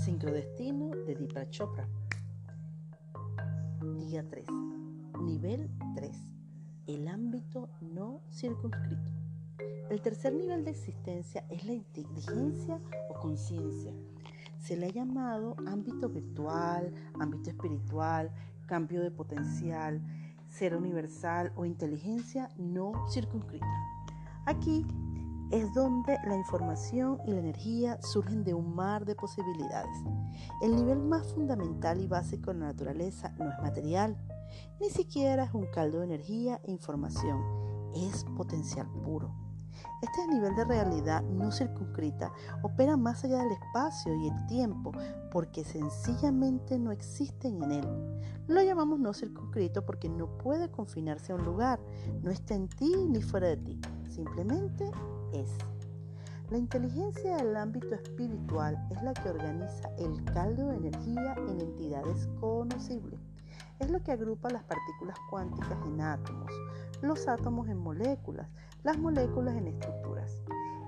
Sincrodestino de Deepak Chopra. Día 3. Nivel 3. El ámbito no circunscrito. El tercer nivel de existencia es la inteligencia o conciencia. Se le ha llamado ámbito virtual, ámbito espiritual, cambio de potencial, ser universal o inteligencia no circunscrita. Aquí es donde la información y la energía surgen de un mar de posibilidades. El nivel más fundamental y básico de la naturaleza no es material, ni siquiera es un caldo de energía e información, es potencial puro. Este nivel de realidad no circunscrita opera más allá del espacio y el tiempo porque sencillamente no existen en él. Lo llamamos no circunscrito porque no puede confinarse a un lugar, no está en ti ni fuera de ti, simplemente es. La inteligencia del ámbito espiritual es la que organiza el caldo de energía en entidades conocibles. Es lo que agrupa las partículas cuánticas en átomos, los átomos en moléculas, las moléculas en estructuras.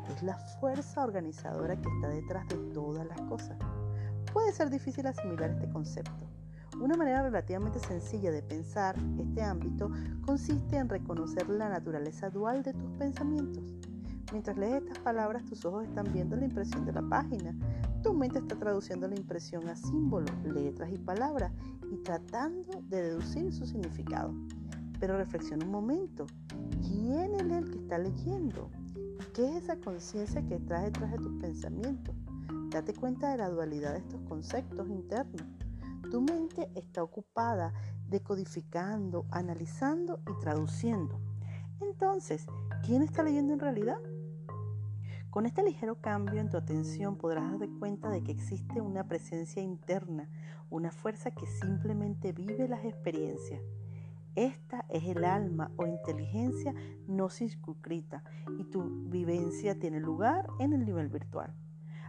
Es la fuerza organizadora que está detrás de todas las cosas. Puede ser difícil asimilar este concepto. Una manera relativamente sencilla de pensar este ámbito consiste en reconocer la naturaleza dual de tus pensamientos. Mientras lees estas palabras, tus ojos están viendo la impresión de la página. Tu mente está traduciendo la impresión a símbolos, letras y palabras y tratando de deducir su significado. Pero reflexiona un momento. ¿Quién es el que está leyendo? ¿Qué es esa conciencia que trae detrás de tus pensamientos? Date cuenta de la dualidad de estos conceptos internos. Tu mente está ocupada decodificando, analizando y traduciendo. Entonces, ¿quién está leyendo en realidad? Con este ligero cambio en tu atención podrás darte cuenta de que existe una presencia interna, una fuerza que simplemente vive las experiencias. Esta es el alma o inteligencia no circunscrita y tu vivencia tiene lugar en el nivel virtual.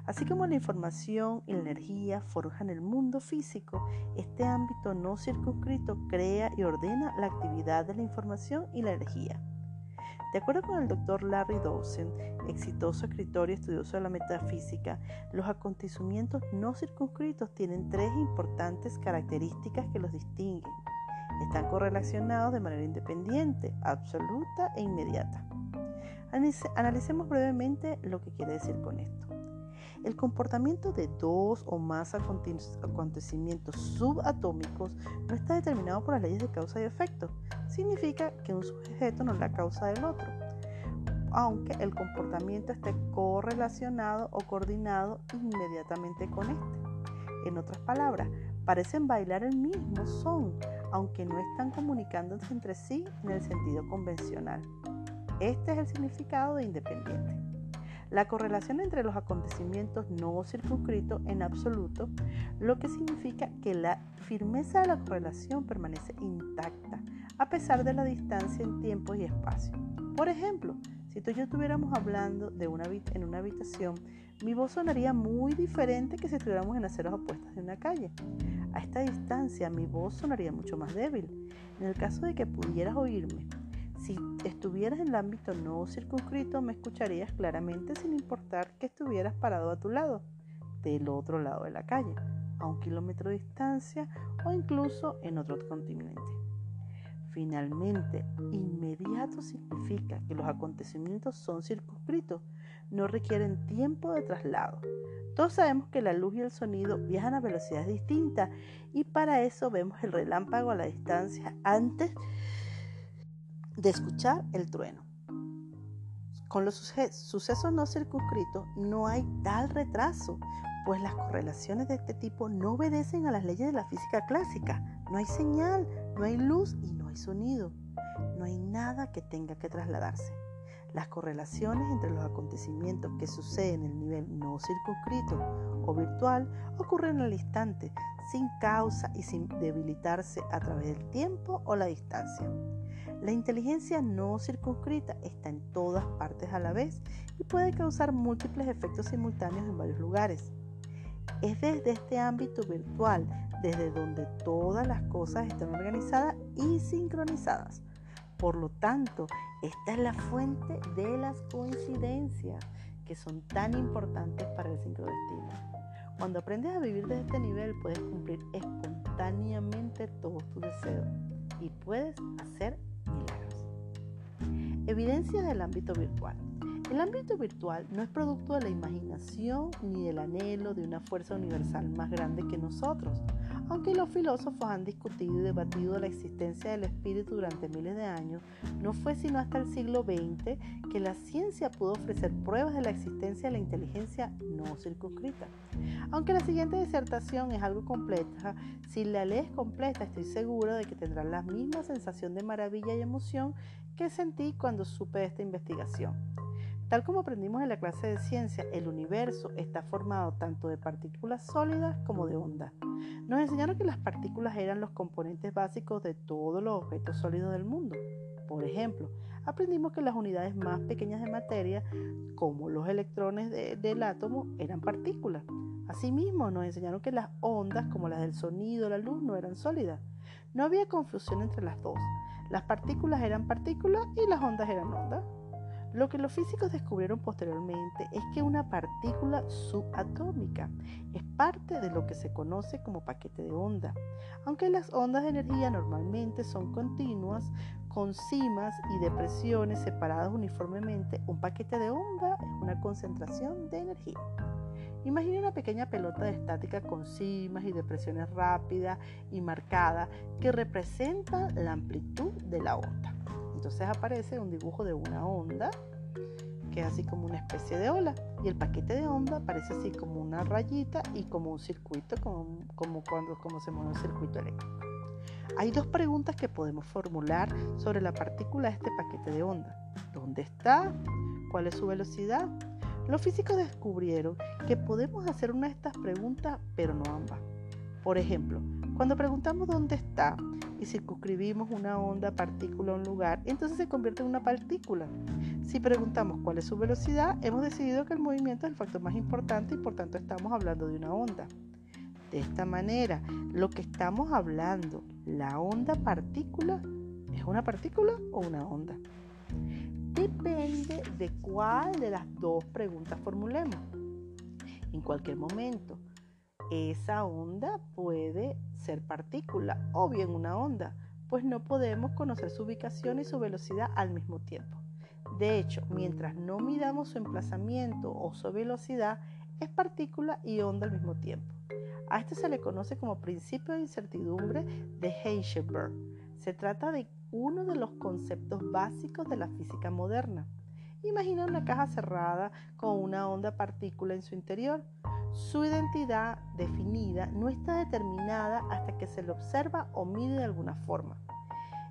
Así como la información y la energía forjan el mundo físico, este ámbito no circunscrito crea y ordena la actividad de la información y la energía. De acuerdo con el doctor Larry Dawson, exitoso escritor y estudioso de la metafísica, los acontecimientos no circunscritos tienen tres importantes características que los distinguen. Están correlacionados de manera independiente, absoluta e inmediata. Analicemos brevemente lo que quiere decir con esto. El comportamiento de dos o más acontecimientos subatómicos no está determinado por las leyes de causa y efecto. Significa que un sujeto no es la causa del otro, aunque el comportamiento esté correlacionado o coordinado inmediatamente con este. En otras palabras, parecen bailar el mismo son, aunque no están comunicándose entre sí en el sentido convencional. Este es el significado de independiente. La correlación entre los acontecimientos no circunscritos en absoluto, lo que significa que la firmeza de la correlación permanece intacta a pesar de la distancia en tiempo y espacio. Por ejemplo, si tú y yo estuviéramos hablando en una habitación, mi voz sonaría muy diferente que si estuviéramos en aceras opuestas de una calle. A esta distancia mi voz sonaría mucho más débil. En el caso de que pudieras oírme si estuvieras en el ámbito no circunscrito, me escucharías claramente sin importar que estuvieras parado a tu lado, del otro lado de la calle, a un kilómetro de distancia o incluso en otro continente. Finalmente, inmediato significa que los acontecimientos son circunscritos, no requieren tiempo de traslado. Todos sabemos que la luz y el sonido viajan a velocidades distintas y para eso vemos el relámpago a la distancia antes de escuchar el trueno. Con los sucesos no circunscritos no hay tal retraso, pues las correlaciones de este tipo no obedecen a las leyes de la física clásica. No hay señal, no hay luz y no hay sonido. No hay nada que tenga que trasladarse. Las correlaciones entre los acontecimientos que suceden en el nivel no circunscrito o virtual ocurren al instante, sin causa y sin debilitarse a través del tiempo o la distancia. La inteligencia no circunscrita está en todas partes a la vez y puede causar múltiples efectos simultáneos en varios lugares. Es desde este ámbito virtual desde donde todas las cosas están organizadas y sincronizadas. Por lo tanto, esta es la fuente de las coincidencias que son tan importantes para el sincrodestino. Cuando aprendes a vivir desde este nivel, puedes cumplir espontáneamente todos tus deseos y puedes hacer. Evidencias del ámbito virtual. El ámbito virtual no es producto de la imaginación ni del anhelo de una fuerza universal más grande que nosotros. Aunque los filósofos han discutido y debatido la existencia del espíritu durante miles de años, no fue sino hasta el siglo XX que la ciencia pudo ofrecer pruebas de la existencia de la inteligencia no circunscrita. Aunque la siguiente disertación es algo compleja, si la lees completa estoy seguro de que tendrás la misma sensación de maravilla y emoción que sentí cuando supe esta investigación. Tal como aprendimos en la clase de ciencia, el universo está formado tanto de partículas sólidas como de ondas. Nos enseñaron que las partículas eran los componentes básicos de todos los objetos sólidos del mundo. Por ejemplo, aprendimos que las unidades más pequeñas de materia, como los electrones del átomo, eran partículas. Asimismo, nos enseñaron que las ondas, como las del sonido o la luz, no eran sólidas. No había confusión entre las dos. Las partículas eran partículas y las ondas eran ondas. Lo que los físicos descubrieron posteriormente es que una partícula subatómica es parte de lo que se conoce como paquete de onda. Aunque las ondas de energía normalmente son continuas, con cimas y depresiones separadas uniformemente, un paquete de onda es una concentración de energía. Imagina una pequeña pelota de estática con cimas y depresiones rápidas y marcadas que representa la amplitud de la onda. Entonces aparece un dibujo de una onda, que es así como una especie de ola, y el paquete de onda aparece así como una rayita y como un circuito, como, cuando como se mueve un circuito eléctrico. Hay dos preguntas que podemos formular sobre la partícula de este paquete de onda. ¿Dónde está? ¿Cuál es su velocidad? Los físicos descubrieron que podemos hacer una de estas preguntas, pero no ambas. Por ejemplo, cuando preguntamos dónde está y circunscribimos una onda partícula a un lugar, entonces se convierte en una partícula. Si preguntamos cuál es su velocidad, hemos decidido que el movimiento es el factor más importante y por tanto estamos hablando de una onda. De esta manera, lo que estamos hablando, la onda partícula, ¿es una partícula o una onda? Depende de cuál de las dos preguntas formulemos. En cualquier momento, esa onda puede ser partícula o bien una onda, pues no podemos conocer su ubicación y su velocidad al mismo tiempo. De hecho, mientras no midamos su emplazamiento o su velocidad, es partícula y onda al mismo tiempo. A esto se le conoce como principio de incertidumbre de Heisenberg. Se trata de uno de los conceptos básicos de la física moderna. Imagina una caja cerrada con una onda partícula en su interior. Su identidad definida no está determinada hasta que se le observa o mide de alguna forma.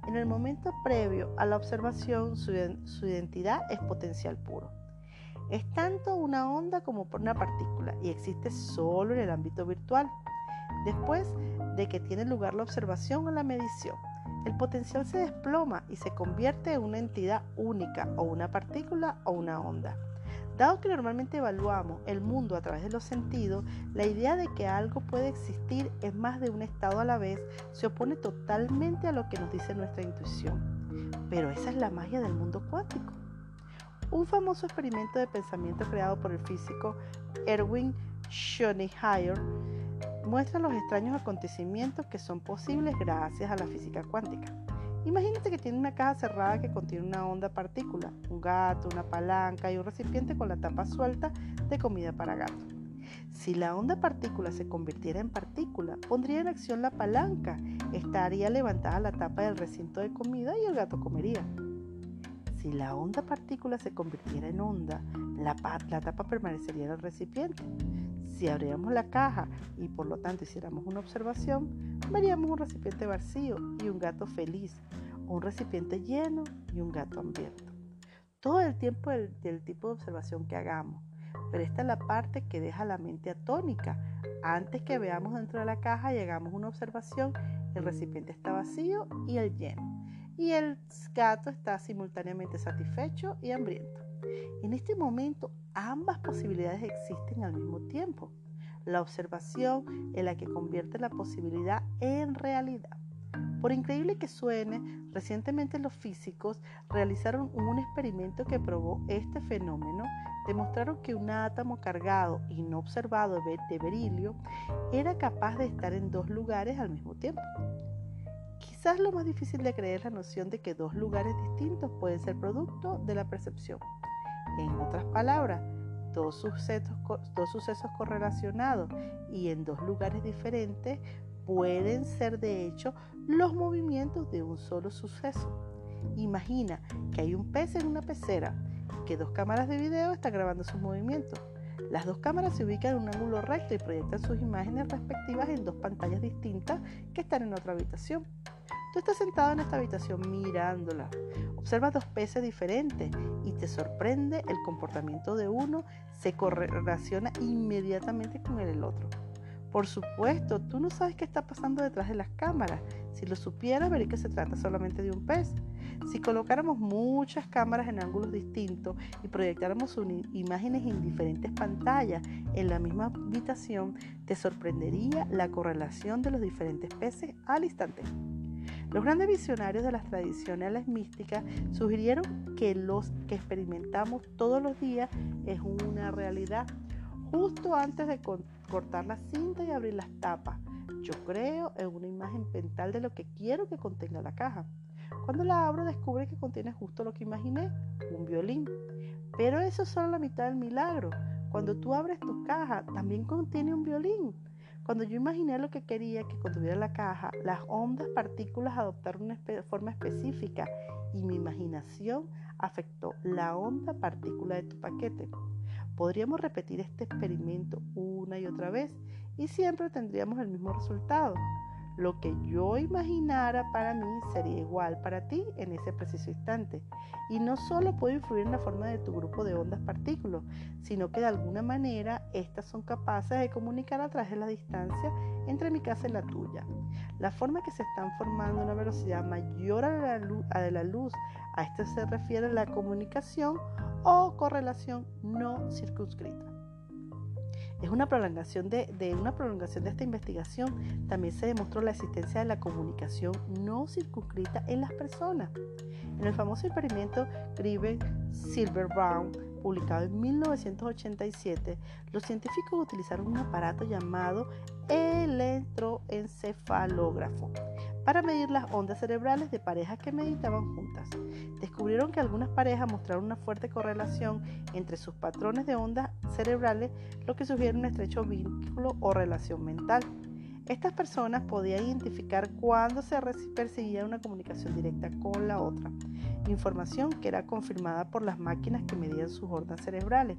En el momento previo a la observación, su, identidad es potencial puro. Es tanto una onda como una partícula y existe solo en el ámbito virtual, después de que tiene lugar la observación o la medición. El potencial se desploma y se convierte en una entidad única o una partícula o una onda. Dado que normalmente evaluamos el mundo a través de los sentidos, la idea de que algo puede existir en más de un estado a la vez se opone totalmente a lo que nos dice nuestra intuición. Pero esa es la magia del mundo cuántico. Un famoso experimento de pensamiento creado por el físico Erwin Schrödinger muestra los extraños acontecimientos que son posibles gracias a la física cuántica. Imagínate que tiene una caja cerrada que contiene una onda partícula, un gato, una palanca y un recipiente con la tapa suelta de comida para gato. Si la onda partícula se convirtiera en partícula, pondría en acción la palanca, estaría levantada la tapa del recinto de comida y el gato comería. Si la onda partícula se convirtiera en onda, la, la tapa permanecería en el recipiente. Si abriéramos la caja y por lo tanto hiciéramos una observación, veríamos un recipiente vacío y un gato feliz, un recipiente lleno y un gato hambriento. Todo el tiempo del, del tipo de observación que hagamos, pero esta es la parte que deja la mente atónica. Antes que veamos dentro de la caja y hagamos una observación, el recipiente está vacío y el lleno. Y el gato está simultáneamente satisfecho y hambriento. En este momento ambas posibilidades existen al mismo tiempo. La observación es la que convierte la posibilidad en realidad. Por increíble que suene, recientemente los físicos realizaron un experimento que probó este fenómeno demostraron que un átomo cargado y no observado de berilio era capaz de estar en dos lugares al mismo tiempo. Quizás lo más difícil de creer es la noción de que dos lugares distintos pueden ser producto de la percepción. En otras palabras, dos sucesos, dos sucesos correlacionados y en dos lugares diferentes pueden ser de hecho los movimientos de un solo suceso. Imagina que hay un pez en una pecera que dos cámaras de video están grabando sus movimientos. Las dos cámaras se ubican en un ángulo recto y proyectan sus imágenes respectivas en dos pantallas distintas que están en otra habitación. Tú estás sentado en esta habitación mirándola. Observas dos peces diferentes y te sorprende el comportamiento de uno se correlaciona inmediatamente con el del otro. Por supuesto, tú no sabes qué está pasando detrás de las cámaras. Si lo supieras, verías que se trata solamente de un pez. Si colocáramos muchas cámaras en ángulos distintos y proyectáramos imágenes en diferentes pantallas en la misma habitación, te sorprendería la correlación de los diferentes peces al instante. Los grandes visionarios de las tradiciones místicas sugirieron que los que experimentamos todos los días es una realidad. Justo antes de cortar la cinta y abrir las tapas, yo creo en una imagen mental de lo que quiero que contenga la caja. Cuando la abro descubre que contiene justo lo que imaginé, un violín. Pero eso es solo la mitad del milagro. Cuando tú abres tu caja, también contiene un violín. Cuando yo imaginé lo que quería que contuviera la caja, las ondas partículas adoptaron una forma específica y mi imaginación afectó la onda partícula de tu paquete. Podríamos repetir este experimento una y otra vez y siempre tendríamos el mismo resultado. Lo que yo imaginara para mí sería igual para ti en ese preciso instante. Y no solo puede influir en la forma de tu grupo de ondas partículas, sino que de alguna manera estas son capaces de comunicar a través de la distancia entre mi casa y la tuya. La forma que se están formando una velocidad mayor a la, luz, a la luz, a esto se refiere la comunicación o correlación no circunscrita. Es una prolongación de, una prolongación de esta investigación. También se demostró la existencia de la comunicación no circunscrita en las personas. En el famoso experimento Grieve Silver Brown, publicado en 1987, los científicos utilizaron un aparato llamado electroencefalógrafo para medir las ondas cerebrales de parejas que meditaban juntas. Descubrieron que algunas parejas mostraron una fuerte correlación entre sus patrones de ondas cerebrales, lo que sugiere un estrecho vínculo o relación mental. Estas personas podían identificar cuándo se perseguía una comunicación directa con la otra, información que era confirmada por las máquinas que medían sus ondas cerebrales.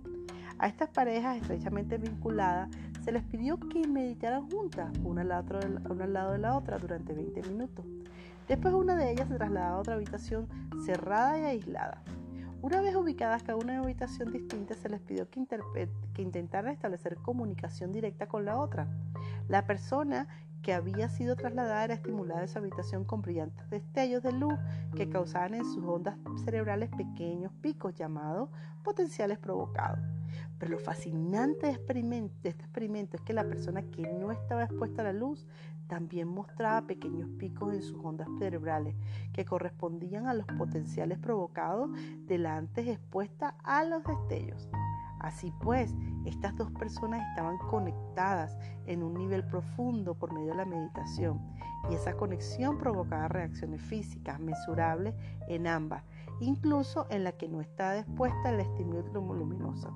A estas parejas estrechamente vinculadas se les pidió que meditaran juntas, una al, lado de la otra, durante 20 minutos. Después una de ellas se trasladaba a otra habitación cerrada y aislada. Una vez ubicadas cada una en habitación distinta, se les pidió que, que intentaran establecer comunicación directa con la otra. La persona que había sido trasladada era estimulada en su habitación con brillantes destellos de luz que causaban en sus ondas cerebrales pequeños picos llamados potenciales provocados. Pero lo fascinante de, este experimento es que la persona que no estaba expuesta a la luz también mostraba pequeños picos en sus ondas cerebrales que correspondían a los potenciales provocados de la antes expuesta a los destellos. Así pues, estas dos personas estaban conectadas en un nivel profundo por medio de la meditación y esa conexión provocaba reacciones físicas mesurables en ambas, incluso en la que no estaba expuesta al estímulo luminoso.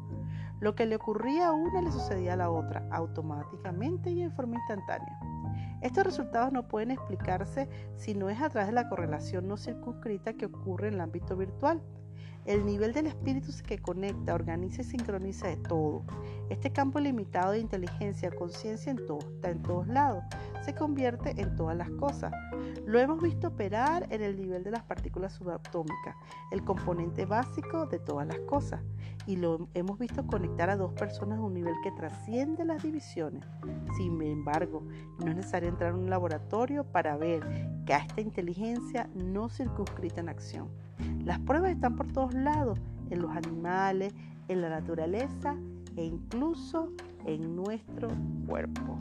Lo que le ocurría a una le sucedía a la otra, automáticamente y en forma instantánea. Estos resultados no pueden explicarse si no es a través de la correlación no circunscrita que ocurre en el ámbito virtual el nivel del espíritu que conecta, organiza y sincroniza de todo. Este campo limitado de inteligencia, conciencia en todo, está en todos lados, se convierte en todas las cosas. Lo hemos visto operar en el nivel de las partículas subatómicas, el componente básico de todas las cosas. Y lo hemos visto conectar a dos personas a un nivel que trasciende las divisiones. Sin embargo, no es necesario entrar en un laboratorio para ver que a esta inteligencia no circunscrita en acción. Las pruebas están por todos lados, en los animales, en la naturaleza e incluso en nuestro cuerpo.